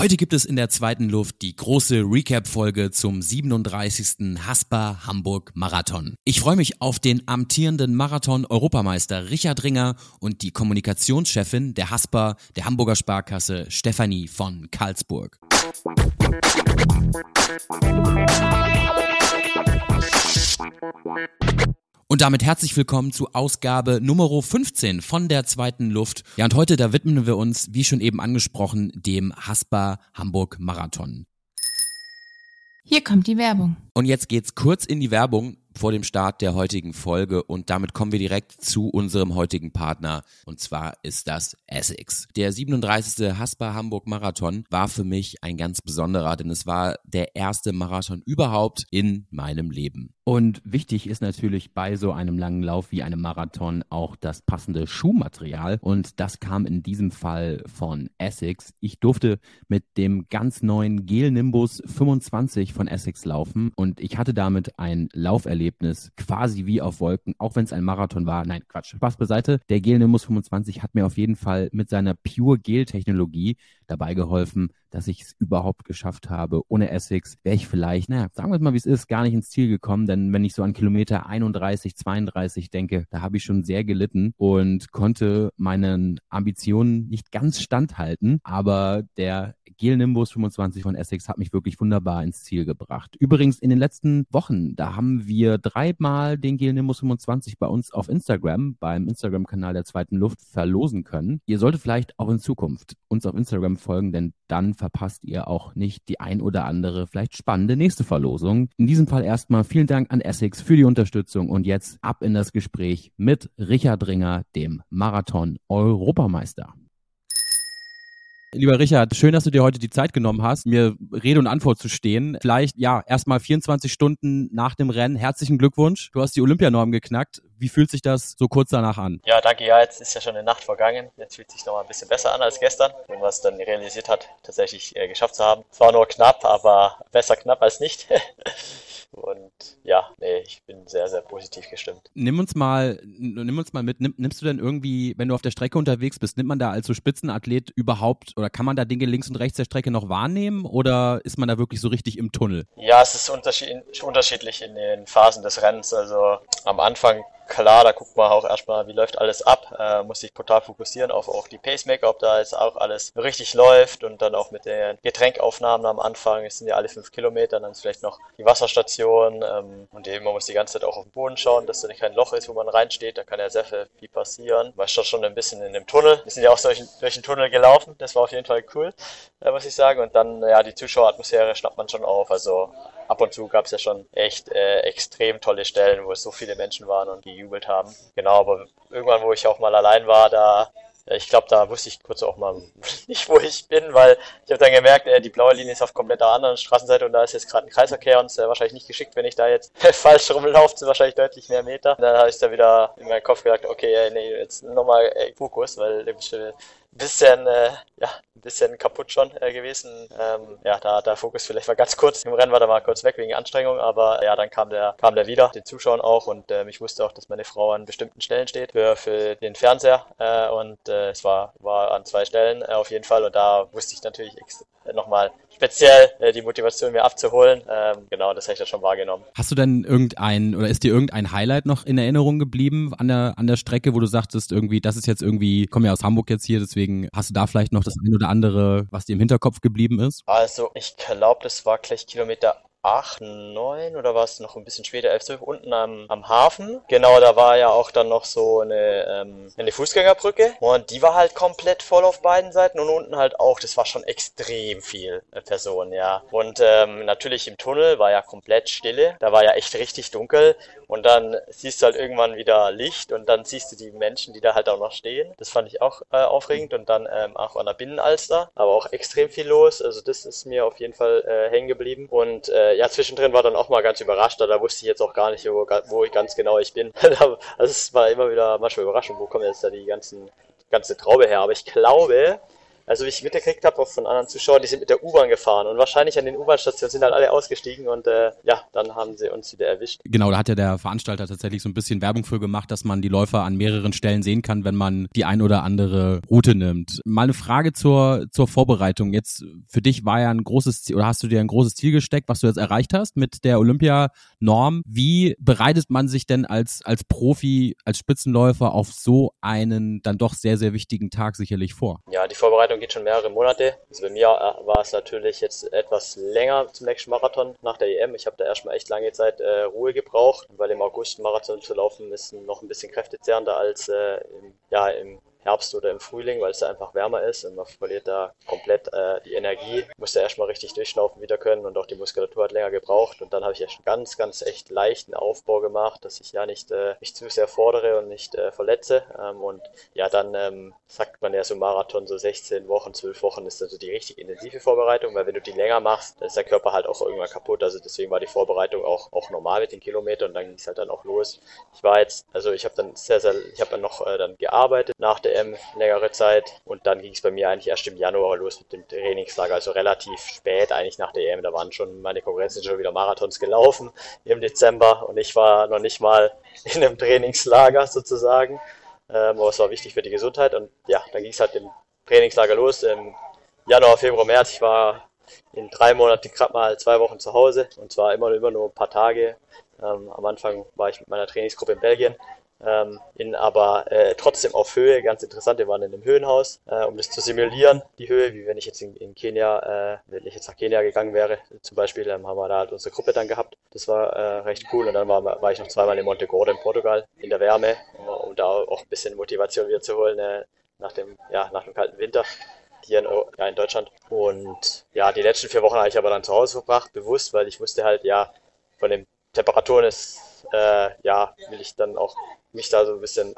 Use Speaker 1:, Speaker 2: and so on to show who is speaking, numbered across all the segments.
Speaker 1: Heute gibt es in der zweiten Luft die große Recap-Folge zum 37. Haspa Hamburg Marathon. Ich freue mich auf den amtierenden Marathon-Europameister Richard Ringer und die Kommunikationschefin der Haspa der Hamburger Sparkasse Stefanie von Karlsburg. Und damit herzlich willkommen zu Ausgabe Nummer 15 von der zweiten Luft. Ja, und heute, da widmen wir uns, wie schon eben angesprochen, dem Haspa Hamburg Marathon.
Speaker 2: Hier kommt die Werbung.
Speaker 1: Und jetzt geht's kurz in die Werbung vor dem Start der heutigen Folge und damit kommen wir direkt zu unserem heutigen Partner und zwar ist das Essex. Der 37. Haspa Hamburg Marathon war für mich ein ganz besonderer, denn es war der erste Marathon überhaupt in meinem Leben. Und wichtig ist natürlich bei so einem langen Lauf wie einem Marathon auch das passende Schuhmaterial und das kam in diesem Fall von Essex. Ich durfte mit dem ganz neuen Gel Nimbus 25 von Essex laufen und ich hatte damit ein Lauferlebnis Erlebnis, quasi wie auf Wolken, auch wenn es ein Marathon war. Nein, Quatsch. Spaß beiseite. Der Gel Nimbus 25 hat mir auf jeden Fall mit seiner Pure Gel Technologie dabei geholfen, dass ich es überhaupt geschafft habe. Ohne Essex wäre ich vielleicht, naja, sagen wir mal, wie es ist, gar nicht ins Ziel gekommen, denn wenn ich so an Kilometer 31, 32 denke, da habe ich schon sehr gelitten und konnte meinen Ambitionen nicht ganz standhalten, aber der Gel Nimbus 25 von Essex hat mich wirklich wunderbar ins Ziel gebracht. Übrigens in den letzten Wochen, da haben wir dreimal den Gel Nimbus 25 bei uns auf Instagram, beim Instagram-Kanal der zweiten Luft verlosen können. Ihr solltet vielleicht auch in Zukunft uns auf Instagram folgen, denn dann verpasst ihr auch nicht die ein oder andere vielleicht spannende nächste Verlosung. In diesem Fall erstmal vielen Dank an Essex für die Unterstützung und jetzt ab in das Gespräch mit Richard Ringer, dem Marathon-Europameister. Lieber Richard, schön, dass du dir heute die Zeit genommen hast, mir Rede und Antwort zu stehen. Vielleicht, ja, erstmal 24 Stunden nach dem Rennen. Herzlichen Glückwunsch. Du hast die Olympianorm geknackt. Wie fühlt sich das so kurz danach an?
Speaker 3: Ja, danke. Ja, jetzt ist ja schon eine Nacht vergangen. Jetzt fühlt sich noch mal ein bisschen besser an als gestern, wenn man es dann realisiert hat, tatsächlich äh, geschafft zu haben. Es war nur knapp, aber besser knapp als nicht. Und ja, nee, ich bin sehr, sehr positiv gestimmt.
Speaker 1: Nimm uns mal, nimm uns mal mit, nimm, nimmst du denn irgendwie, wenn du auf der Strecke unterwegs bist, nimmt man da als so Spitzenathlet überhaupt oder kann man da Dinge links und rechts der Strecke noch wahrnehmen oder ist man da wirklich so richtig im Tunnel?
Speaker 3: Ja, es ist unterschiedlich in den Phasen des Rennens. Also am Anfang klar, da guckt man auch erstmal, wie läuft alles ab, äh, muss sich total fokussieren auf auch die Pacemaker, ob da jetzt auch alles richtig läuft und dann auch mit den Getränkaufnahmen am Anfang, es sind ja alle fünf Kilometer, dann ist vielleicht noch die Wasserstation ähm, und eben man muss die ganze Zeit auch auf den Boden schauen, dass da nicht kein Loch ist, wo man reinsteht, da kann ja sehr viel, passieren. Man ist schon ein bisschen in dem Tunnel, wir sind ja auch durch, durch den Tunnel gelaufen, das war auf jeden Fall cool, äh, muss ich sagen. Und dann, ja, die Zuschaueratmosphäre schnappt man schon auf, also ab und zu gab es ja schon echt äh, extrem tolle Stellen, wo es so viele Menschen waren und gejubelt haben. Genau, aber irgendwann, wo ich auch mal allein war, da ich glaube, da wusste ich kurz auch mal nicht, wo ich bin, weil ich habe dann gemerkt, äh, die blaue Linie ist auf komplett der anderen Straßenseite und da ist jetzt gerade ein Kreisverkehr und es ist wahrscheinlich nicht geschickt, wenn ich da jetzt falsch rumlaufe, sind wahrscheinlich deutlich mehr Meter. Und dann habe ich da wieder in meinen Kopf gedacht, okay, nee, jetzt nochmal äh, Fokus, weil bisschen, äh, ja, ein bisschen kaputt schon äh, gewesen. Ähm, ja, da der Fokus vielleicht war ganz kurz. Im Rennen war da mal kurz weg wegen Anstrengung, aber ja, dann kam der, kam der wieder, den Zuschauern auch und ähm, ich wusste auch, dass meine Frau an bestimmten Stellen steht für, für den Fernseher äh, und äh, es war, war an zwei Stellen äh, auf jeden Fall und da wusste ich natürlich nochmal speziell äh, die Motivation mir abzuholen. Ähm, genau, das habe ich da schon wahrgenommen.
Speaker 1: Hast du denn irgendein oder ist dir irgendein Highlight noch in Erinnerung geblieben an der an der Strecke, wo du sagtest irgendwie, das ist jetzt irgendwie, ich komme ja aus Hamburg jetzt hier, deswegen hast du da vielleicht noch das ein oder andere, was dir im Hinterkopf geblieben ist?
Speaker 3: Also ich glaube, das war gleich Kilometer 8, 9 oder was, noch ein bisschen später, 11, 12, unten am, am Hafen. Genau, da war ja auch dann noch so eine, ähm, eine Fußgängerbrücke. Und die war halt komplett voll auf beiden Seiten und unten halt auch, das war schon extrem viel äh, Personen, ja. Und ähm, natürlich im Tunnel war ja komplett Stille, da war ja echt richtig dunkel. Und dann siehst du halt irgendwann wieder Licht und dann siehst du die Menschen, die da halt auch noch stehen. Das fand ich auch äh, aufregend. Und dann ähm, auch an der Binnenalster, aber auch extrem viel los, also das ist mir auf jeden Fall äh, hängen geblieben. Und äh, ja, zwischendrin war dann auch mal ganz überrascht, da wusste ich jetzt auch gar nicht, wo, wo ich ganz genau ich bin. also es war immer wieder manchmal überraschend, wo kommen jetzt da die ganzen, ganze Traube her. Aber ich glaube, also wie ich mitgekriegt habe, auch von anderen Zuschauern, die sind mit der U-Bahn gefahren und wahrscheinlich an den U-Bahn-Stationen sind halt alle ausgestiegen und äh, ja, dann haben sie uns wieder erwischt.
Speaker 1: Genau, da hat ja der Veranstalter tatsächlich so ein bisschen Werbung für gemacht, dass man die Läufer an mehreren Stellen sehen kann, wenn man die ein oder andere Route nimmt. Mal eine Frage zur, zur Vorbereitung. Jetzt für dich war ja ein großes Ziel, oder hast du dir ein großes Ziel gesteckt, was du jetzt erreicht hast mit der Olympia-Norm. Wie bereitet man sich denn als, als Profi, als Spitzenläufer auf so einen dann doch sehr, sehr wichtigen Tag sicherlich vor?
Speaker 3: Ja, die Vorbereitung geht schon mehrere Monate. Also bei mir äh, war es natürlich jetzt etwas länger zum nächsten Marathon nach der EM. Ich habe da erstmal echt lange Zeit äh, Ruhe gebraucht, weil im August Marathon zu laufen ist noch ein bisschen kräftezehrender als äh, im, ja, im Herbst oder im Frühling, weil es da einfach wärmer ist und man verliert da komplett äh, die Energie. Musste erstmal richtig durchschnaufen wieder können und auch die Muskulatur hat länger gebraucht. Und dann habe ich echt einen ganz, ganz echt leichten Aufbau gemacht, dass ich ja nicht äh, mich zu sehr fordere und nicht äh, verletze. Ähm, und ja, dann ähm, sagt man ja so Marathon, so 16 Wochen, 12 Wochen ist dann so die richtig intensive Vorbereitung, weil wenn du die länger machst, dann ist der Körper halt auch irgendwann kaputt. Also deswegen war die Vorbereitung auch, auch normal mit den Kilometern und dann ging es halt dann auch los. Ich war jetzt, also ich habe dann sehr, sehr, ich habe dann noch äh, dann gearbeitet nach der DM längere Zeit. Und dann ging es bei mir eigentlich erst im Januar los mit dem Trainingslager, also relativ spät eigentlich nach der EM. Da waren schon meine Konkurrenzen schon wieder Marathons gelaufen im Dezember und ich war noch nicht mal in einem Trainingslager sozusagen. Ähm, aber es war wichtig für die Gesundheit und ja, dann ging es halt im Trainingslager los im Januar, Februar, März. Ich war in drei Monaten gerade mal zwei Wochen zu Hause und zwar immer, immer nur ein paar Tage. Ähm, am Anfang war ich mit meiner Trainingsgruppe in Belgien ähm, in aber äh, trotzdem auf Höhe. Ganz interessant, wir waren in einem Höhenhaus, äh, um das zu simulieren, die Höhe, wie wenn ich jetzt in, in Kenia, äh, wenn ich jetzt nach Kenia gegangen wäre, zum Beispiel, ähm, haben wir da halt unsere Gruppe dann gehabt. Das war äh, recht cool und dann war, war ich noch zweimal in Monte Gordo in Portugal in der Wärme, um da auch ein bisschen Motivation wieder zu holen äh, nach dem, ja, nach dem kalten Winter hier in, ja, in Deutschland. Und ja, die letzten vier Wochen habe ich aber dann zu Hause verbracht, bewusst, weil ich wusste halt, ja, von den Temperaturen ist, äh, ja, will ich dann auch mich da so ein bisschen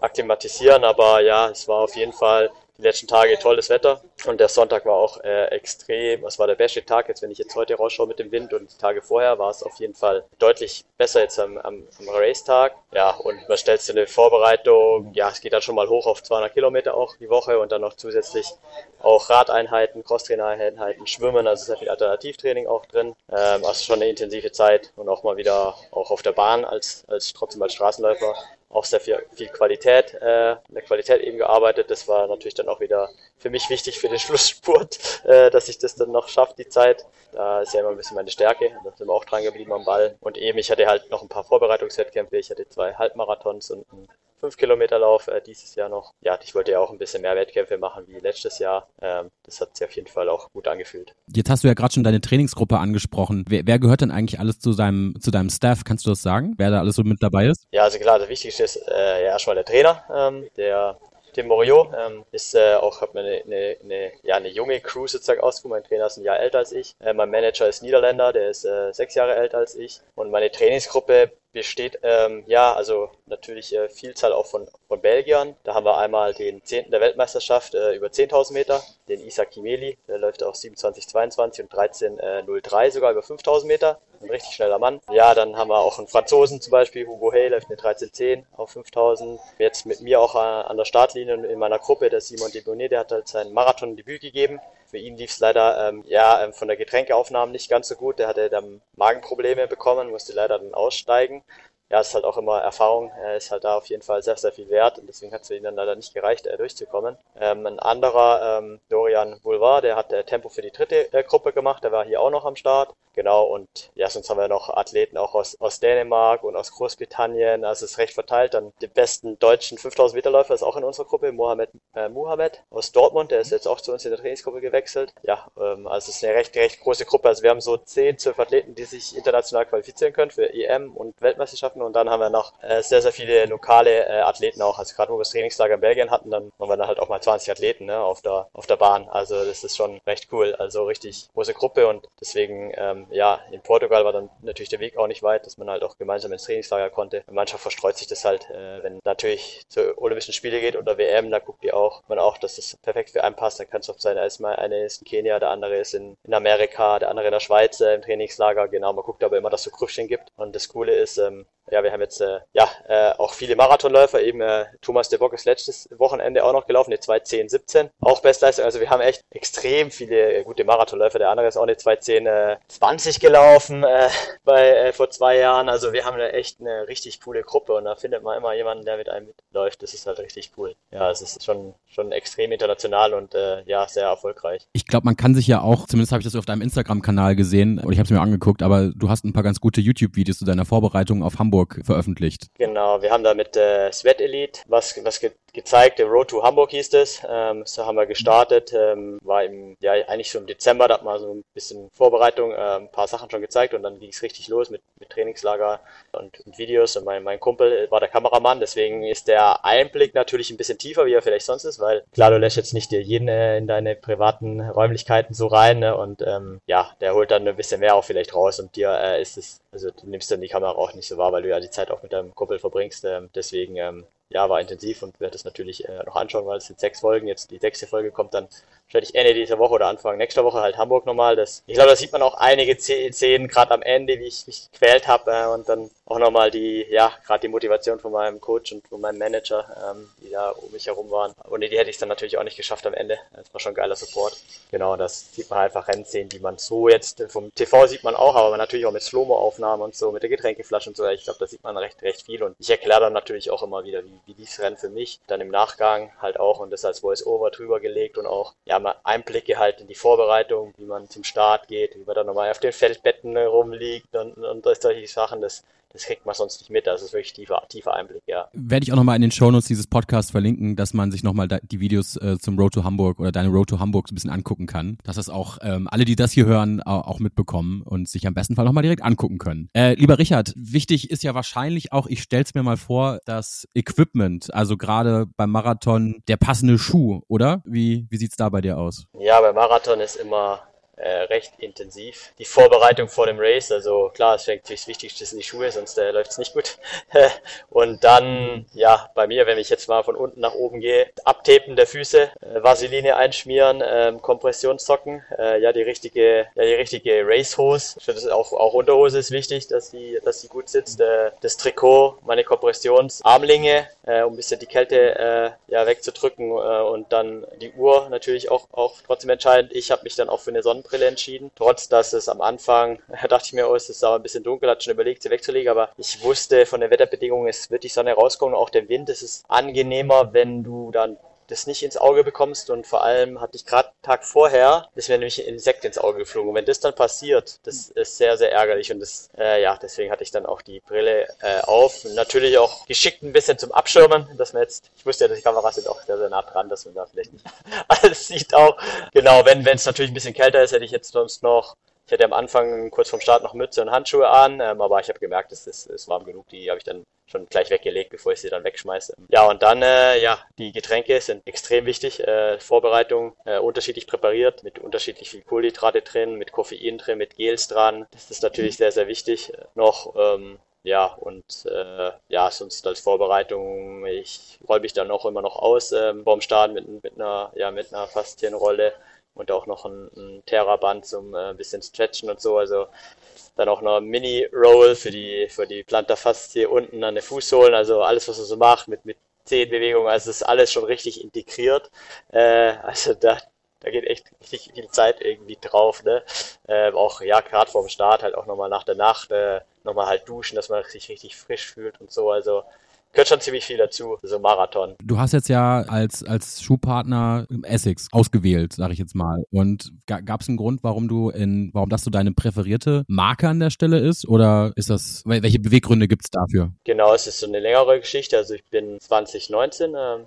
Speaker 3: akklimatisieren. Aber ja, es war auf jeden Fall die letzten Tage tolles Wetter und der Sonntag war auch äh, extrem. Es war der beste Tag jetzt, wenn ich jetzt heute rausschaue mit dem Wind und die Tage vorher war es auf jeden Fall deutlich besser jetzt am, am, am Race-Tag. Ja, und man stellt sich eine Vorbereitung, ja, es geht dann schon mal hoch auf 200 Kilometer auch die Woche und dann noch zusätzlich auch Radeinheiten, Crosstrainer-Einheiten, Schwimmen, also sehr viel Alternativtraining auch drin. Ähm, also schon eine intensive Zeit und auch mal wieder auch auf der Bahn als, als trotzdem als Straßenläufer auch sehr viel, viel Qualität, äh, in der Qualität eben gearbeitet. Das war natürlich dann auch wieder für mich wichtig für den Schlussspurt, äh, dass ich das dann noch schaffe, die Zeit. Da ist ja immer ein bisschen meine Stärke. Da sind wir auch dran geblieben am Ball. Und eben, ich hatte halt noch ein paar Vorbereitungswettkämpfe. Ich hatte zwei Halbmarathons und einen 5 Kilometer Lauf äh, dieses Jahr noch. Ja, ich wollte ja auch ein bisschen mehr Wettkämpfe machen wie letztes Jahr. Ähm, das hat sich auf jeden Fall auch gut angefühlt.
Speaker 1: Jetzt hast du ja gerade schon deine Trainingsgruppe angesprochen. Wer, wer, gehört denn eigentlich alles zu seinem, zu deinem Staff? Kannst du das sagen? Wer da alles so mit dabei ist?
Speaker 3: Ja, also klar, das Wichtigste ist äh, ja erstmal der Trainer, ähm, der Tim Morio ähm, ist äh, auch, hat mir eine, eine, eine, ja, eine junge Crew sozusagen ausgesucht. Mein Trainer ist ein Jahr älter als ich. Äh, mein Manager ist Niederländer, der ist äh, sechs Jahre älter als ich. Und meine Trainingsgruppe besteht ähm, ja also natürlich äh, Vielzahl auch von, von Belgiern. Da haben wir einmal den zehnten der Weltmeisterschaft äh, über 10.000 Meter, den Isa Kimeli, der läuft auch 27,22 und 13,03 äh, sogar über 5.000 Meter. Ein richtig schneller Mann. Ja, dann haben wir auch einen Franzosen zum Beispiel, Hugo Hay läuft eine 13,10 auf 5000. Jetzt mit mir auch äh, an der Startlinie in meiner Gruppe, der Simon Debonet, der hat halt sein Marathon-Debüt gegeben. Für ihn lief es leider ähm, ja ähm, von der Getränkeaufnahme nicht ganz so gut. Der hatte dann Magenprobleme bekommen, musste leider dann aussteigen ja, ist halt auch immer Erfahrung. Er ist halt da auf jeden Fall sehr, sehr viel wert und deswegen hat es ihn dann leider nicht gereicht, äh, durchzukommen. Ähm, ein anderer, ähm, Dorian Boulevard, der hat äh, Tempo für die dritte äh, Gruppe gemacht, der war hier auch noch am Start. Genau, und ja, sonst haben wir noch Athleten auch aus, aus Dänemark und aus Großbritannien. Also es ist recht verteilt. Dann den besten deutschen 5000 Meter Läufer ist auch in unserer Gruppe, Mohamed äh, Muhammad aus Dortmund. Der ist jetzt auch zu uns in der Trainingsgruppe gewechselt. Ja, ähm, also es ist eine recht, recht große Gruppe. Also wir haben so 10, 12 Athleten, die sich international qualifizieren können für EM und Weltmeisterschaften. Und dann haben wir noch äh, sehr, sehr viele lokale äh, Athleten auch. Also gerade wo wir das Trainingslager in Belgien hatten, dann haben wir dann halt auch mal 20 Athleten ne, auf, der, auf der Bahn. Also das ist schon recht cool. Also richtig große Gruppe und deswegen ähm, ja, in Portugal war dann natürlich der Weg auch nicht weit, dass man halt auch gemeinsam ins Trainingslager konnte. Die Mannschaft verstreut sich das halt, äh, wenn natürlich zu Olympischen Spiele geht oder WM, da guckt ihr auch, man auch, dass das perfekt für einen passt. Dann kann es oft sein, erstmal eine ist in Kenia, der andere ist in, in Amerika, der andere in der Schweiz äh, im Trainingslager. Genau, man guckt aber immer, dass es so Grüppchen gibt. Und das Coole ist, ähm, ja, wir haben jetzt äh, ja äh, auch viele Marathonläufer, eben äh, Thomas de Bock ist letztes Wochenende auch noch gelaufen, eine 2.10, 17, auch Bestleistung. Also wir haben echt extrem viele äh, gute Marathonläufer. Der andere ist auch eine 2.10, äh, 20 gelaufen äh, bei äh, vor zwei Jahren. Also wir haben eine, echt eine richtig coole Gruppe und da findet man immer jemanden, der mit einem mitläuft. Das ist halt richtig cool. Ja, es ist schon schon extrem international und äh, ja sehr erfolgreich.
Speaker 1: Ich glaube, man kann sich ja auch, zumindest habe ich das auf deinem Instagram-Kanal gesehen und ich habe es mir angeguckt, aber du hast ein paar ganz gute YouTube-Videos zu deiner Vorbereitung auf Hamburg veröffentlicht.
Speaker 3: Genau, wir haben da mit äh, Sweat Elite was, was ge gezeigt, Road to Hamburg hieß es. Ähm, so haben wir gestartet, ähm, war im, ja, eigentlich schon im Dezember, da hat man so ein bisschen Vorbereitung, äh, ein paar Sachen schon gezeigt und dann ging es richtig los mit, mit Trainingslager und, und Videos und mein, mein Kumpel war der Kameramann, deswegen ist der Einblick natürlich ein bisschen tiefer, wie er vielleicht sonst ist, weil klar, du lässt jetzt nicht dir jeden äh, in deine privaten Räumlichkeiten so rein ne, und ähm, ja, der holt dann ein bisschen mehr auch vielleicht raus und dir äh, ist es, also du nimmst dann die Kamera auch nicht so wahr, weil du ja die Zeit auch mit deinem Kumpel verbringst, ähm, deswegen ähm, ja, war intensiv und werde es natürlich äh, noch anschauen, weil es sind sechs Folgen. Jetzt die sechste Folge kommt dann wahrscheinlich Ende dieser Woche oder Anfang nächster Woche halt Hamburg nochmal. Das, ich glaube, da sieht man auch einige Szenen gerade am Ende, wie ich mich gequält habe äh, und dann auch nochmal die, ja, gerade die Motivation von meinem Coach und von meinem Manager, ähm, die da um mich herum waren. Ohne die hätte ich es dann natürlich auch nicht geschafft am Ende. Das war schon geiler Support. Genau, das sieht man einfach Rennszenen, die man so jetzt vom TV sieht man auch, aber natürlich auch mit Slow-Mo-Aufnahmen und so, mit der Getränkeflasche und so. Ich glaube, da sieht man recht, recht viel und ich erkläre dann natürlich auch immer wieder, wie, wie dieses Rennen für mich, dann im Nachgang halt auch und das als Voice-Over drüber gelegt und auch, ja, mal Einblicke halt in die Vorbereitung, wie man zum Start geht, wie man dann nochmal auf den Feldbetten rumliegt und, und solche Sachen. Das, das kriegt man sonst nicht mit. Das ist wirklich tiefer, tiefer Einblick, ja.
Speaker 1: Werde ich auch nochmal in den Shownotes dieses Podcasts verlinken, dass man sich nochmal die Videos äh, zum Road to Hamburg oder deine Road to Hamburg so ein bisschen angucken kann. Dass das auch ähm, alle, die das hier hören, auch mitbekommen und sich am besten Fall nochmal direkt angucken können. Äh, lieber Richard, wichtig ist ja wahrscheinlich auch, ich stell's mir mal vor, das Equipment, also gerade beim Marathon, der passende Schuh, oder? Wie, wie sieht's da bei dir aus?
Speaker 3: Ja, beim Marathon ist immer äh, recht intensiv. Die Vorbereitung vor dem Race, also klar, es fängt das Wichtigste sind die Schuhe, sonst äh, läuft es nicht gut. und dann, ja, bei mir, wenn ich jetzt mal von unten nach oben gehe, abtapen der Füße, äh, Vaseline einschmieren, ähm, Kompressionssocken, äh, ja, die richtige, ja, die richtige Racehose. Auch, auch Unterhose ist wichtig, dass die, dass die gut sitzt. Äh, das Trikot, meine Kompressionsarmlinge, äh, um ein bisschen die Kälte äh, ja, wegzudrücken äh, und dann die Uhr natürlich auch, auch trotzdem entscheidend. Ich habe mich dann auch für eine Sonnenbrille Sonnenbrille entschieden. Trotz, dass es am Anfang, da dachte ich mir, oh, es ist aber ein bisschen dunkel, hatte schon überlegt, sie wegzulegen, aber ich wusste von den Wetterbedingungen, es wird die Sonne rauskommen, auch der Wind, es ist angenehmer, wenn du dann das nicht ins Auge bekommst und vor allem hatte ich gerade Tag vorher, ist mir nämlich ein Insekt ins Auge geflogen. Und wenn das dann passiert, das ist sehr, sehr ärgerlich und das, äh, ja, deswegen hatte ich dann auch die Brille äh, auf. Und natürlich auch geschickt ein bisschen zum Abschirmen, dass man jetzt, ich wusste ja, dass die Kameras sind auch sehr, sehr nah dran, dass man da vielleicht nicht alles sieht auch. Genau, wenn es natürlich ein bisschen kälter ist, hätte ich jetzt sonst noch ich hatte am Anfang kurz vorm Start noch Mütze und Handschuhe an, ähm, aber ich habe gemerkt, es ist, ist warm genug. Die habe ich dann schon gleich weggelegt, bevor ich sie dann wegschmeiße. Ja, und dann, äh, ja, die Getränke sind extrem wichtig. Äh, Vorbereitung äh, unterschiedlich präpariert, mit unterschiedlich viel Kohlenhydrate drin, mit Koffein drin, mit Gels dran. Das ist natürlich sehr, sehr wichtig. Noch, ähm, ja, und äh, ja, sonst als Vorbereitung, ich roll mich dann auch immer noch aus ähm, vorm Start mit, mit einer, ja, mit einer Faszienrolle und auch noch ein, ein Terra-Band zum äh, bisschen stretchen und so. Also dann auch noch Mini-Roll für die, für die Plantarfaszie unten an den Fußsohlen. Also alles, was man so macht mit, mit Zehenbewegungen. Also ist alles schon richtig integriert. Äh, also da, da geht echt richtig viel Zeit irgendwie drauf. Ne? Äh, auch ja, gerade vorm Start halt auch nochmal nach der Nacht äh, nochmal halt duschen, dass man sich richtig frisch fühlt und so. Also gehört schon ziemlich viel dazu, so Marathon.
Speaker 1: Du hast jetzt ja als, als Schuhpartner Essex ausgewählt, sage ich jetzt mal. Und gab es einen Grund, warum du in, warum das so deine präferierte Marke an der Stelle ist? Oder ist das, welche Beweggründe gibt es dafür?
Speaker 3: Genau, es ist so eine längere Geschichte. Also ich bin 2019 äh,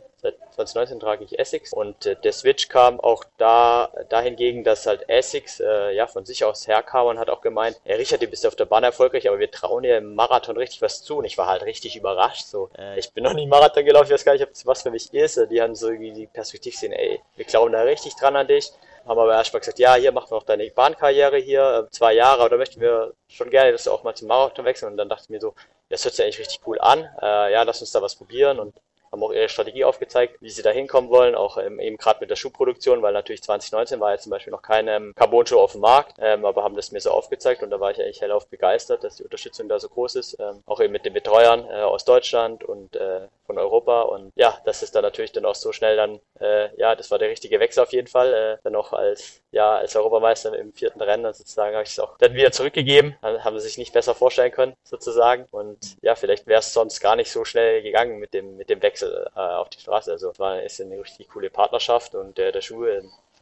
Speaker 3: 2019 trage ich Essex und äh, der Switch kam auch da dahingegen, dass halt Essex äh, ja von sich aus herkam und hat auch gemeint, hey Richard, du bist auf der Bahn erfolgreich, aber wir trauen dir im Marathon richtig was zu und ich war halt richtig überrascht. So, äh, ich bin noch nie Marathon gelaufen, ich weiß gar nicht, ob das was für mich ist. Die haben so irgendwie die Perspektive gesehen, ey, wir glauben da richtig dran an dich haben aber erstmal gesagt, ja, hier machen wir noch deine Bahnkarriere hier, äh, zwei Jahre, oder möchten wir schon gerne, dass du auch mal zum Marathon wechseln. Und dann dachte ich mir so, das hört sich eigentlich richtig cool an, äh, ja, lass uns da was probieren. Und haben auch ihre Strategie aufgezeigt, wie sie da hinkommen wollen, auch ähm, eben gerade mit der Schuhproduktion, weil natürlich 2019 war ja zum Beispiel noch keine ähm, Carbon-Schuh auf dem Markt, ähm, aber haben das mir so aufgezeigt und da war ich eigentlich hellauf begeistert, dass die Unterstützung da so groß ist, ähm, auch eben mit den Betreuern äh, aus Deutschland und äh, von Europa und ja, das ist dann natürlich dann auch so schnell dann, äh, ja, das war der richtige Wechsel auf jeden Fall, äh, dann auch als, ja, als Europameister im vierten Rennen sozusagen habe ich es auch dann wieder zurückgegeben, haben sie sich nicht besser vorstellen können sozusagen. Und ja, vielleicht wäre es sonst gar nicht so schnell gegangen mit dem, mit dem Wechsel äh, auf die Straße, also es war ist eine richtig coole Partnerschaft und äh, der Schuh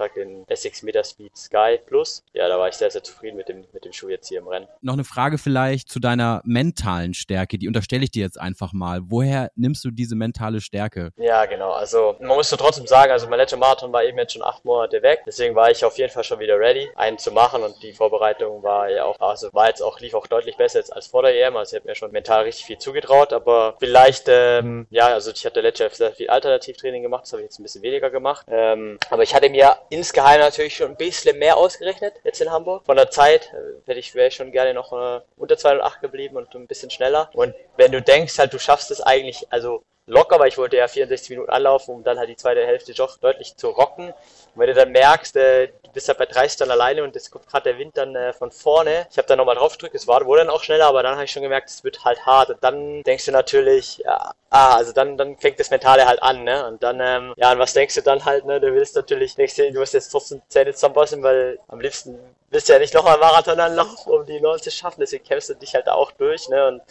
Speaker 3: Tag den Essex Metaspeed Sky Plus. Ja, da war ich sehr, sehr zufrieden mit dem, mit dem Schuh jetzt hier im Rennen.
Speaker 1: Noch eine Frage vielleicht zu deiner mentalen Stärke, die unterstelle ich dir jetzt einfach mal. Woher nimmst du diese mentale Stärke?
Speaker 3: Ja, genau. Also man muss trotzdem sagen, also mein letzter Marathon war eben jetzt schon acht Monate weg. Deswegen war ich auf jeden Fall schon wieder ready, einen zu machen und die Vorbereitung war ja auch, also war jetzt auch, lief auch deutlich besser jetzt als vor der EM. Also ich habe mir schon mental richtig viel zugetraut, aber vielleicht, ähm, ja, also ich hatte letztes Jahr sehr viel Alternativtraining gemacht, das habe ich jetzt ein bisschen weniger gemacht. Ähm, aber ich hatte mir insgeheim natürlich schon ein bisschen mehr ausgerechnet jetzt in Hamburg. Von der Zeit äh, hätte ich, wäre ich schon gerne noch äh, unter 208 geblieben und ein bisschen schneller. Und wenn du denkst halt, du schaffst es eigentlich, also locker, weil ich wollte ja 64 Minuten anlaufen, um dann halt die zweite Hälfte doch deutlich zu rocken. Und wenn du dann merkst, äh, du bist halt bei 30 dann alleine und es kommt gerade der Wind dann äh, von vorne. Ich habe dann nochmal drauf gedrückt, es wurde dann auch schneller, aber dann habe ich schon gemerkt, es wird halt hart. Und dann denkst du natürlich, ja, ah, also dann, dann fängt das Mentale halt an, ne? Und dann, ähm, ja, und was denkst du dann halt, ne? Du willst natürlich, denkst du, du musst jetzt trotzdem Zähne zusammenpassen, weil am liebsten willst du ja nicht nochmal Marathon anlaufen, um die 90 zu schaffen, deswegen kämpfst du dich halt auch durch, ne? Und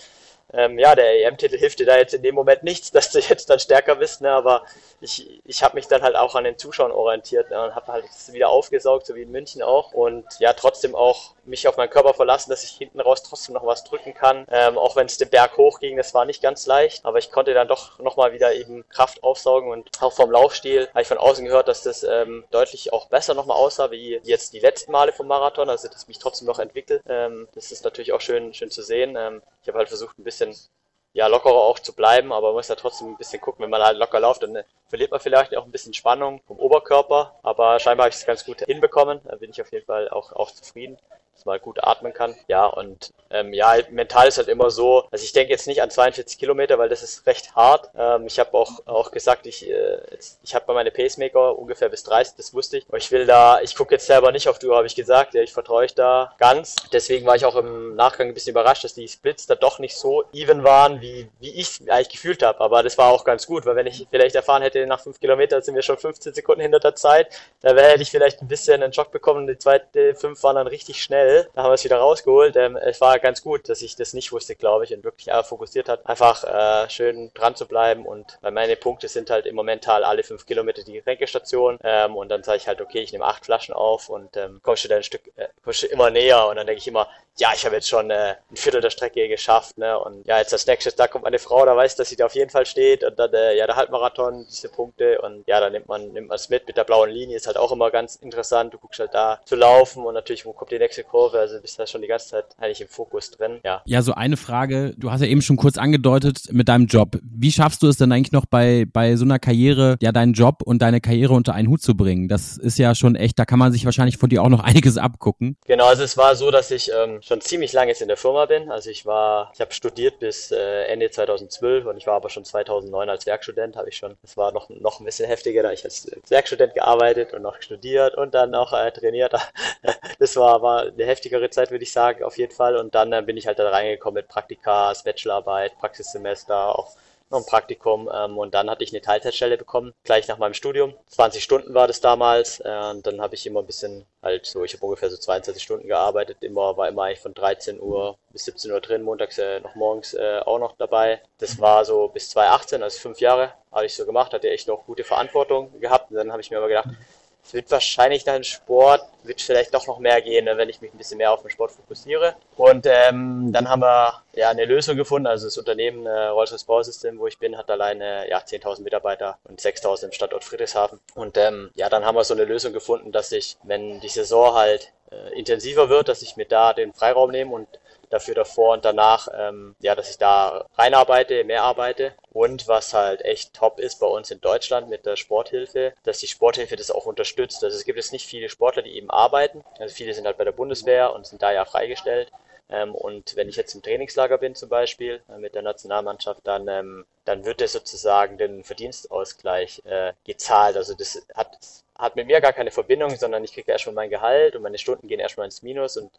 Speaker 3: ähm, ja, der EM-Titel hilft dir da jetzt in dem Moment nichts, dass du jetzt dann stärker bist, ne? aber ich, ich habe mich dann halt auch an den Zuschauern orientiert ne? und habe halt wieder aufgesaugt, so wie in München auch und ja, trotzdem auch mich auf meinen Körper verlassen, dass ich hinten raus trotzdem noch was drücken kann, ähm, auch wenn es den Berg hoch ging, das war nicht ganz leicht, aber ich konnte dann doch nochmal wieder eben Kraft aufsaugen und auch vom Laufstil. Habe ich von außen gehört, dass das ähm, deutlich auch besser nochmal aussah, wie jetzt die letzten Male vom Marathon, also dass mich trotzdem noch entwickelt, ähm, das ist natürlich auch schön, schön zu sehen. Ähm, ich habe halt versucht, ein bisschen ja, lockerer auch zu bleiben, aber man muss ja trotzdem ein bisschen gucken, wenn man halt locker läuft, dann äh, verliert man vielleicht auch ein bisschen Spannung vom Oberkörper, aber scheinbar habe ich es ganz gut hinbekommen, da bin ich auf jeden Fall auch, auch zufrieden dass man gut atmen kann. Ja, und ähm, ja, mental ist halt immer so, also ich denke jetzt nicht an 42 Kilometer, weil das ist recht hart. Ähm, ich habe auch, auch gesagt, ich, äh, ich habe bei meine Pacemaker ungefähr bis 30, das wusste ich. Aber ich will da, ich gucke jetzt selber nicht auf die Uhr, habe ich gesagt. Ja, ich vertraue euch da ganz. Deswegen war ich auch im Nachgang ein bisschen überrascht, dass die Splits da doch nicht so even waren, wie, wie ich es eigentlich gefühlt habe. Aber das war auch ganz gut, weil wenn ich vielleicht erfahren hätte, nach 5 Kilometern sind wir schon 15 Sekunden hinter der Zeit, da hätte ich vielleicht ein bisschen einen Schock bekommen. Die zweite 5 waren dann richtig schnell schnell. Da haben wir es wieder rausgeholt. Ähm, es war ganz gut, dass ich das nicht wusste, glaube ich, und wirklich äh, fokussiert hat, einfach äh, schön dran zu bleiben. Und weil meine Punkte sind halt im Momental alle fünf Kilometer die Ränkestation. Ähm, und dann sage ich halt, okay, ich nehme acht Flaschen auf und ähm, kommst du dann ein Stück, äh, kommst du immer näher. Und dann denke ich immer, ja, ich habe jetzt schon äh, ein Viertel der Strecke geschafft. Ne? Und ja, jetzt das nächste, da kommt meine Frau, da weiß, dass sie da auf jeden Fall steht. Und dann, äh, ja, der Halbmarathon, diese Punkte. Und ja, da nimmt man nimmt es mit. Mit der blauen Linie ist halt auch immer ganz interessant. Du guckst halt da zu laufen und natürlich, wo kommt die nächste Kurve? Also bist da schon die ganze Zeit eigentlich im Fokus drin. Ja.
Speaker 1: Ja, so eine Frage. Du hast ja eben schon kurz angedeutet mit deinem Job. Wie schaffst du es denn eigentlich noch bei, bei so einer Karriere, ja, deinen Job und deine Karriere unter einen Hut zu bringen? Das ist ja schon echt, da kann man sich wahrscheinlich von dir auch noch einiges abgucken.
Speaker 3: Genau, also es war so, dass ich ähm, schon ziemlich lange jetzt in der Firma bin. Also ich war, ich habe studiert bis äh, Ende 2012 und ich war aber schon 2009 als Werkstudent, habe ich schon, es war noch, noch ein bisschen heftiger, da ich als Werkstudent gearbeitet und noch studiert und dann auch äh, trainiert. das war, war eine heftigere Zeit, würde ich sagen, auf jeden Fall. Und dann äh, bin ich halt da reingekommen mit Praktika, Bachelorarbeit, Praxissemester, auch noch ein Praktikum ähm, und dann hatte ich eine Teilzeitstelle bekommen, gleich nach meinem Studium. 20 Stunden war das damals äh, und dann habe ich immer ein bisschen halt so, ich habe ungefähr so 22 Stunden gearbeitet, immer war immer eigentlich von 13 Uhr bis 17 Uhr drin, montags äh, noch morgens äh, auch noch dabei. Das war so bis 2018, also fünf Jahre habe ich so gemacht, hatte echt noch gute Verantwortung gehabt und dann habe ich mir aber gedacht, es wird wahrscheinlich dann Sport, wird vielleicht doch noch mehr gehen, ne, wenn ich mich ein bisschen mehr auf den Sport fokussiere. Und ähm, dann haben wir ja eine Lösung gefunden. Also das Unternehmen äh, Rolls-Royce Power System, wo ich bin, hat alleine ja 10.000 Mitarbeiter und 6.000 im Standort Friedrichshafen. Und ähm, ja, dann haben wir so eine Lösung gefunden, dass ich, wenn die Saison halt äh, intensiver wird, dass ich mir da den Freiraum nehme und dafür davor und danach, ähm, ja, dass ich da reinarbeite, mehr arbeite. Und was halt echt top ist bei uns in Deutschland mit der Sporthilfe, dass die Sporthilfe das auch unterstützt. Also es gibt jetzt nicht viele Sportler, die eben arbeiten. Also viele sind halt bei der Bundeswehr und sind da ja freigestellt. Ähm, und wenn ich jetzt im Trainingslager bin zum Beispiel äh, mit der Nationalmannschaft, dann, ähm, dann wird es sozusagen den Verdienstausgleich äh, gezahlt. Also das hat, hat mit mir gar keine Verbindung, sondern ich kriege erstmal mein Gehalt und meine Stunden gehen erstmal ins Minus und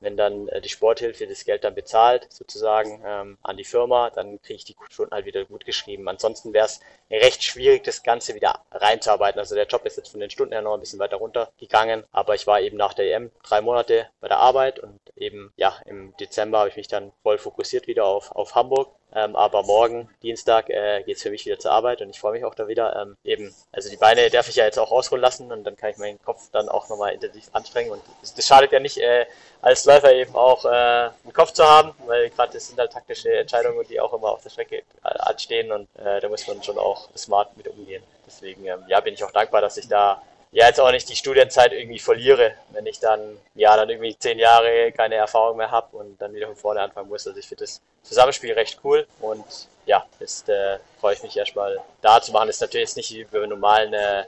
Speaker 3: wenn dann äh, die Sporthilfe das Geld dann bezahlt, sozusagen ähm, an die Firma, dann kriege ich die Stunden halt wieder gut geschrieben. Ansonsten wäre es recht schwierig, das Ganze wieder reinzuarbeiten. Also der Job ist jetzt von den Stunden her noch ein bisschen weiter runtergegangen, aber ich war eben nach der EM drei Monate bei der Arbeit und eben ja im Dezember habe ich mich dann voll fokussiert wieder auf, auf Hamburg ähm, aber morgen, Dienstag, äh, geht für mich wieder zur Arbeit und ich freue mich auch da wieder. Ähm, eben, also die Beine darf ich ja jetzt auch ausruhen lassen und dann kann ich meinen Kopf dann auch nochmal intensiv anstrengen. Und das, das schadet ja nicht, äh, als Läufer eben auch äh, einen Kopf zu haben, weil gerade das sind halt taktische Entscheidungen, die auch immer auf der Strecke äh, anstehen und äh, da muss man schon auch smart mit umgehen. Deswegen ähm, ja, bin ich auch dankbar, dass ich da ja jetzt auch nicht die Studienzeit irgendwie verliere, wenn ich dann ja dann irgendwie zehn Jahre keine Erfahrung mehr habe und dann wieder von vorne anfangen muss. Also ich finde das Zusammenspiel recht cool und ja, jetzt äh, freue ich mich erstmal da zu machen. Das ist natürlich nicht wie bei normalen äh,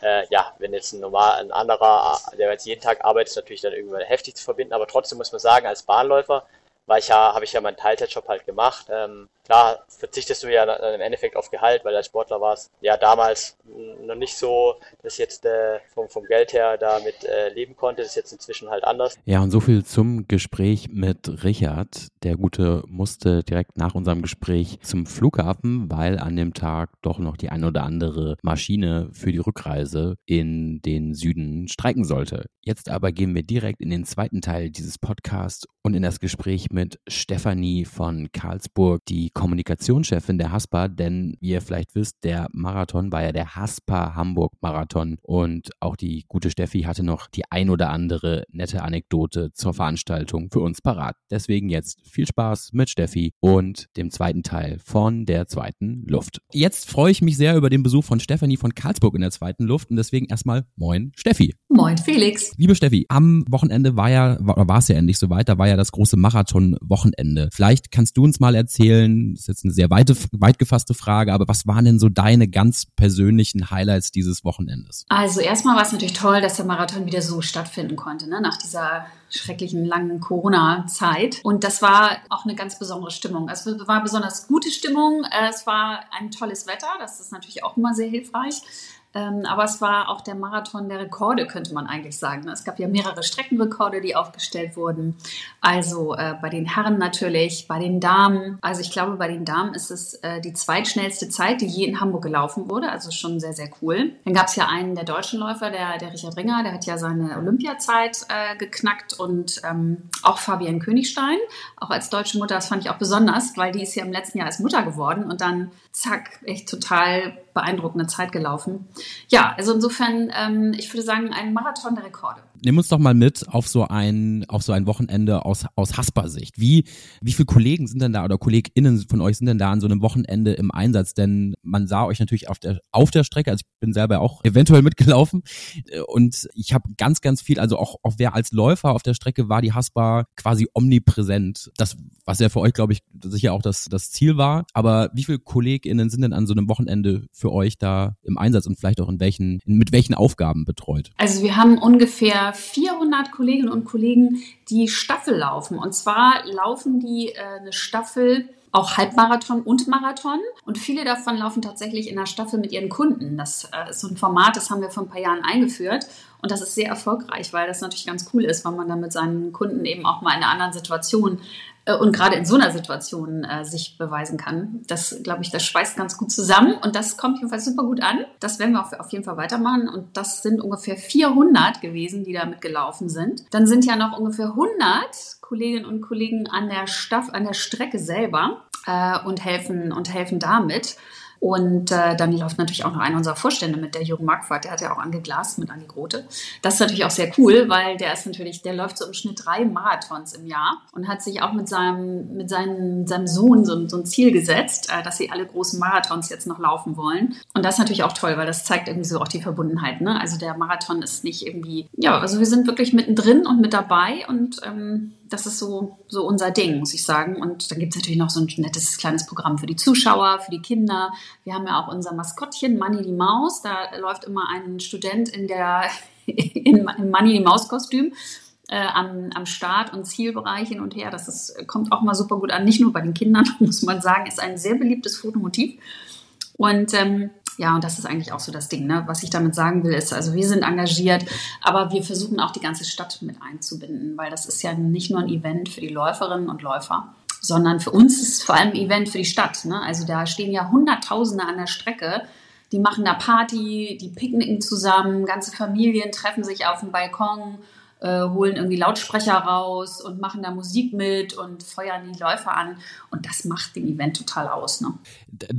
Speaker 3: äh, ja, wenn jetzt ein normal ein anderer, der jetzt jeden Tag arbeitet, natürlich dann irgendwann heftig zu verbinden, aber trotzdem muss man sagen, als Bahnläufer weil ich ja, habe ich ja meinen Teilzeitjob halt gemacht. Ähm, klar verzichtest du ja im Endeffekt auf Gehalt, weil als Sportler war es ja damals noch nicht so, dass jetzt äh, vom, vom Geld her damit äh, leben konnte. Das ist jetzt inzwischen halt anders.
Speaker 1: Ja, und so viel zum Gespräch mit Richard. Der Gute musste direkt nach unserem Gespräch zum Flughafen, weil an dem Tag doch noch die ein oder andere Maschine für die Rückreise in den Süden streiken sollte. Jetzt aber gehen wir direkt in den zweiten Teil dieses Podcasts und in das Gespräch mit Stefanie von Karlsburg, die Kommunikationschefin der HASPA, denn wie ihr vielleicht wisst, der Marathon war ja der HASPA Hamburg Marathon und auch die gute Steffi hatte noch die ein oder andere nette Anekdote zur Veranstaltung für uns parat. Deswegen jetzt viel Spaß mit Steffi und dem zweiten Teil von der zweiten Luft. Jetzt freue ich mich sehr über den Besuch von Stefanie von Karlsburg in der zweiten Luft und deswegen erstmal moin Steffi.
Speaker 2: Moin Felix.
Speaker 1: Liebe Steffi, am Wochenende war ja, war, war es ja endlich soweit, da war ja das große Marathon-Wochenende. Vielleicht kannst du uns mal erzählen, das ist jetzt eine sehr weite, weit gefasste Frage, aber was waren denn so deine ganz persönlichen Highlights dieses Wochenendes?
Speaker 2: Also erstmal war es natürlich toll, dass der Marathon wieder so stattfinden konnte, ne? nach dieser schrecklichen langen Corona-Zeit. Und das war auch eine ganz besondere Stimmung. Es war besonders gute Stimmung. Es war ein tolles Wetter. Das ist natürlich auch immer sehr hilfreich. Ähm, aber es war auch der Marathon der Rekorde, könnte man eigentlich sagen. Es gab ja mehrere Streckenrekorde, die aufgestellt wurden. Also äh, bei den Herren natürlich, bei den Damen. Also ich glaube, bei den Damen ist es äh, die zweitschnellste Zeit, die je in Hamburg gelaufen wurde. Also schon sehr, sehr cool. Dann gab es ja einen der deutschen Läufer, der, der Richard Ringer, der hat ja seine Olympiazeit äh, geknackt und ähm, auch Fabienne Königstein, auch als deutsche Mutter, das fand ich auch besonders, weil die ist ja im letzten Jahr als Mutter geworden und dann zack, echt total beeindruckende Zeit gelaufen. Ja, also insofern, ähm, ich würde sagen, ein Marathon der Rekorde
Speaker 1: nimm uns doch mal mit auf so ein, auf so ein Wochenende aus, aus Hasper-Sicht. Wie, wie viele Kollegen sind denn da oder KollegInnen von euch sind denn da an so einem Wochenende im Einsatz? Denn man sah euch natürlich auf der, auf der Strecke, also ich bin selber auch eventuell mitgelaufen und ich habe ganz, ganz viel, also auch, auch wer als Läufer auf der Strecke war, die Hasper quasi omnipräsent. Das, was ja für euch, glaube ich, sicher auch das, das Ziel war. Aber wie viele KollegInnen sind denn an so einem Wochenende für euch da im Einsatz und vielleicht auch in welchen, mit welchen Aufgaben betreut?
Speaker 2: Also wir haben ungefähr 400 Kolleginnen und Kollegen, die Staffel laufen. Und zwar laufen die äh, eine Staffel auch Halbmarathon und Marathon. Und viele davon laufen tatsächlich in der Staffel mit ihren Kunden. Das äh, ist so ein Format, das haben wir vor ein paar Jahren eingeführt. Und das ist sehr erfolgreich, weil das natürlich ganz cool ist, weil man dann mit seinen Kunden eben auch mal in einer anderen Situation äh, und gerade in so einer Situation äh, sich beweisen kann. Das, glaube ich, das schweißt ganz gut zusammen und das kommt jedenfalls super gut an. Das werden wir auf, auf jeden Fall weitermachen und das sind ungefähr 400 gewesen, die da mitgelaufen sind. Dann sind ja noch ungefähr 100 Kolleginnen und Kollegen an der Staff, an der Strecke selber äh, und helfen und helfen damit. Und äh, dann läuft natürlich auch noch einer unserer Vorstände mit, der Jürgen Marquardt, der hat ja auch angeglast mit Andi Grote. Das ist natürlich auch sehr cool, weil der ist natürlich, der läuft so im Schnitt drei Marathons im Jahr und hat sich auch mit seinem, mit seinem, seinem Sohn so, so ein Ziel gesetzt, äh, dass sie alle großen Marathons jetzt noch laufen wollen. Und das ist natürlich auch toll, weil das zeigt irgendwie so auch die Verbundenheit. Ne? Also der Marathon ist nicht irgendwie, ja, also wir sind wirklich mittendrin und mit dabei und ähm, das ist so, so unser Ding, muss ich sagen. Und dann gibt es natürlich noch so ein nettes kleines Programm für die Zuschauer, für die Kinder. Wir haben ja auch unser Maskottchen, Manny die Maus. Da läuft immer ein Student in der, in, im Manny die Maus-Kostüm äh, am, am Start- und Zielbereich hin und her. Das ist, kommt auch mal super gut an. Nicht nur bei den Kindern, muss man sagen, ist ein sehr beliebtes Fotomotiv. Und ähm, ja, und das ist eigentlich auch so das Ding, ne? was ich damit sagen will, ist, also wir sind engagiert, aber wir versuchen auch die ganze Stadt mit einzubinden, weil das ist ja nicht nur ein Event für die Läuferinnen und Läufer, sondern für uns ist es vor allem ein Event für die Stadt. Ne? Also da stehen ja Hunderttausende an der Strecke, die machen da Party, die picknicken zusammen, ganze Familien treffen sich auf dem Balkon äh, holen irgendwie Lautsprecher raus und machen da Musik mit und feuern die Läufer an. Und das macht den Event total aus. Ne?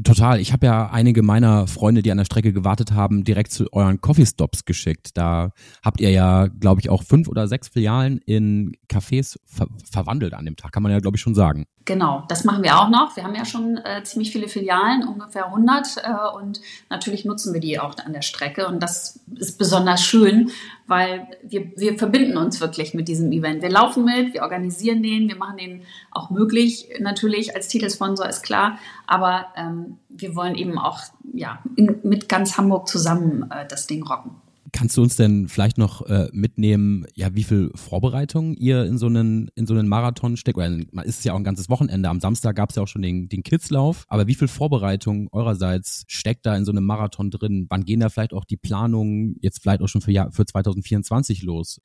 Speaker 1: Total. Ich habe ja einige meiner Freunde, die an der Strecke gewartet haben, direkt zu euren Coffee Stops geschickt. Da habt ihr ja, glaube ich, auch fünf oder sechs Filialen in Cafés ver verwandelt an dem Tag, kann man ja, glaube ich, schon sagen.
Speaker 2: Genau, das machen wir auch noch. Wir haben ja schon äh, ziemlich viele Filialen, ungefähr 100. Äh, und natürlich nutzen wir die auch an der Strecke. Und das ist besonders schön, weil wir, wir verbinden uns wirklich mit diesem Event. Wir laufen mit, wir organisieren den, wir machen den auch möglich, natürlich als Titelsponsor ist klar. Aber ähm, wir wollen eben auch ja, in, mit ganz Hamburg zusammen äh, das Ding rocken.
Speaker 1: Kannst du uns denn vielleicht noch äh, mitnehmen, ja, wie viel Vorbereitung ihr in so einen, in so einen Marathon steckt? Oder ist es ja auch ein ganzes Wochenende. Am Samstag gab es ja auch schon den, den Kidslauf. Aber wie viel Vorbereitung eurerseits steckt da in so einem Marathon drin? Wann gehen da vielleicht auch die Planungen jetzt vielleicht auch schon für, Jahr, für 2024 los?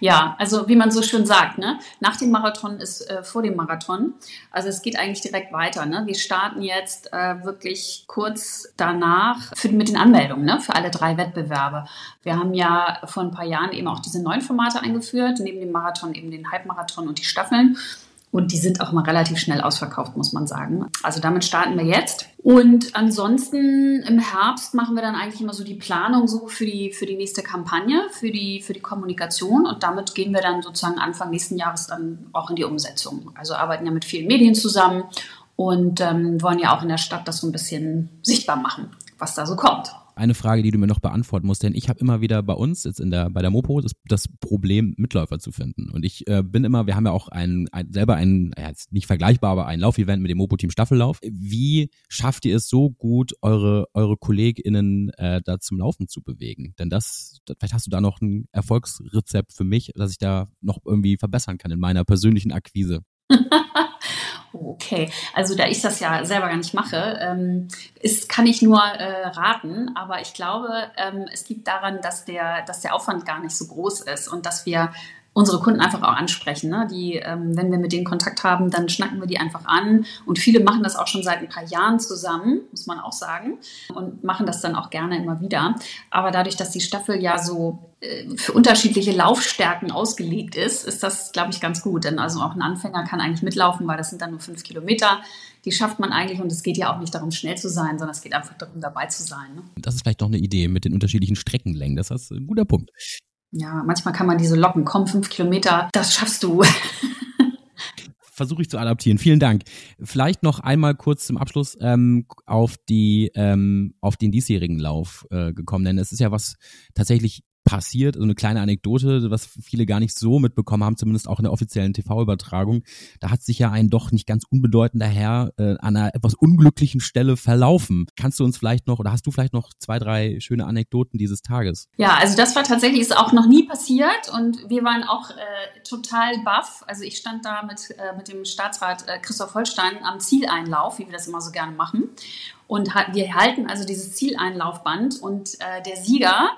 Speaker 2: Ja, also wie man so schön sagt, ne? nach dem Marathon ist äh, vor dem Marathon. Also es geht eigentlich direkt weiter. Ne? Wir starten jetzt äh, wirklich kurz danach für, mit den Anmeldungen ne? für alle drei Wettbewerbe. Wir haben ja vor ein paar Jahren eben auch diese neuen Formate eingeführt, neben dem Marathon eben den Halbmarathon und die Staffeln. Und die sind auch mal relativ schnell ausverkauft, muss man sagen. Also damit starten wir jetzt. Und ansonsten im Herbst machen wir dann eigentlich immer so die Planung so für die, für die nächste Kampagne, für die, für die Kommunikation. Und damit gehen wir dann sozusagen Anfang nächsten Jahres dann auch in die Umsetzung. Also arbeiten ja mit vielen Medien zusammen und ähm, wollen ja auch in der Stadt das so ein bisschen sichtbar machen, was da so kommt
Speaker 1: eine Frage, die du mir noch beantworten musst, denn ich habe immer wieder bei uns jetzt in der bei der Mopo das, das Problem Mitläufer zu finden und ich äh, bin immer, wir haben ja auch ein, ein selber ein ja, nicht vergleichbar, aber ein Laufevent mit dem Mopo Team Staffellauf. Wie schafft ihr es so gut eure eure Kolleginnen äh, da zum Laufen zu bewegen? Denn das vielleicht hast du da noch ein Erfolgsrezept für mich, dass ich da noch irgendwie verbessern kann in meiner persönlichen Akquise.
Speaker 2: Okay, also da ich das ja selber gar nicht mache, ähm, ist, kann ich nur äh, raten, aber ich glaube, ähm, es liegt daran, dass der, dass der Aufwand gar nicht so groß ist und dass wir unsere Kunden einfach auch ansprechen. Ne? Die, ähm, wenn wir mit denen Kontakt haben, dann schnacken wir die einfach an. Und viele machen das auch schon seit ein paar Jahren zusammen, muss man auch sagen, und machen das dann auch gerne immer wieder. Aber dadurch, dass die Staffel ja so äh, für unterschiedliche Laufstärken ausgelegt ist, ist das, glaube ich, ganz gut. Denn also auch ein Anfänger kann eigentlich mitlaufen, weil das sind dann nur fünf Kilometer. Die schafft man eigentlich und es geht ja auch nicht darum, schnell zu sein, sondern es geht einfach darum, dabei zu sein. Ne?
Speaker 1: Das ist vielleicht noch eine Idee mit den unterschiedlichen Streckenlängen. Das ist ein guter Punkt.
Speaker 2: Ja, manchmal kann man diese locken. Komm, fünf Kilometer, das schaffst du.
Speaker 1: Versuche ich zu adaptieren. Vielen Dank. Vielleicht noch einmal kurz zum Abschluss ähm, auf die ähm, auf den diesjährigen Lauf äh, gekommen, denn es ist ja was tatsächlich passiert, so eine kleine Anekdote, was viele gar nicht so mitbekommen haben, zumindest auch in der offiziellen TV-Übertragung. Da hat sich ja ein doch nicht ganz unbedeutender Herr äh, an einer etwas unglücklichen Stelle verlaufen. Kannst du uns vielleicht noch oder hast du vielleicht noch zwei, drei schöne Anekdoten dieses Tages?
Speaker 2: Ja, also das war tatsächlich ist auch noch nie passiert und wir waren auch äh, total baff. Also ich stand da mit, äh, mit dem Staatsrat äh, Christoph Holstein am Zieleinlauf, wie wir das immer so gerne machen. Und wir halten also dieses Zieleinlaufband und äh, der Sieger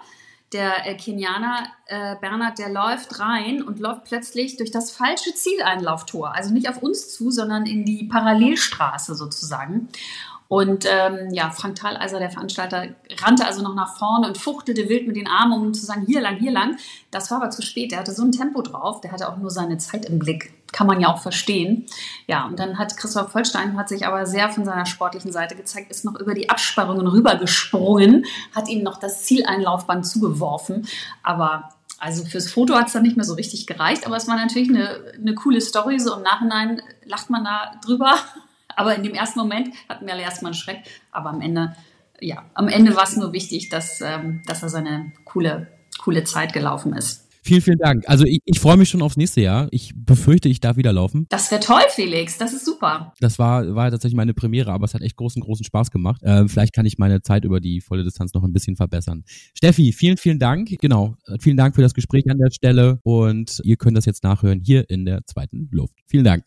Speaker 2: der äh, Kenianer äh, Bernhard, der läuft rein und läuft plötzlich durch das falsche Zieleinlauftor. Also nicht auf uns zu, sondern in die Parallelstraße sozusagen. Und ähm, ja, Frank Thaleiser, der Veranstalter, rannte also noch nach vorne und fuchtelte wild mit den Armen, um zu sagen, hier lang, hier lang. Das war aber zu spät. Der hatte so ein Tempo drauf, der hatte auch nur seine Zeit im Blick. Kann man ja auch verstehen. Ja, und dann hat Christoph Vollstein hat sich aber sehr von seiner sportlichen Seite gezeigt, ist noch über die Absperrungen rübergesprungen, hat ihm noch das Zieleinlaufband zugeworfen. Aber also fürs Foto hat es dann nicht mehr so richtig gereicht, aber es war natürlich eine, eine coole Story. So im Nachhinein lacht man da drüber. Aber in dem ersten Moment hatten wir alle erstmal einen Schreck. Aber am Ende, ja, am Ende war es nur wichtig, dass, ähm, dass er seine coole, coole Zeit gelaufen ist.
Speaker 1: Vielen, vielen Dank. Also ich, ich freue mich schon aufs nächste Jahr. Ich befürchte, ich darf wieder laufen.
Speaker 2: Das wäre toll, Felix. Das ist super.
Speaker 1: Das war, war tatsächlich meine Premiere, aber es hat echt großen, großen Spaß gemacht. Äh, vielleicht kann ich meine Zeit über die volle Distanz noch ein bisschen verbessern. Steffi, vielen, vielen Dank. Genau. Vielen Dank für das Gespräch an der Stelle und ihr könnt das jetzt nachhören hier in der zweiten Luft. Vielen Dank.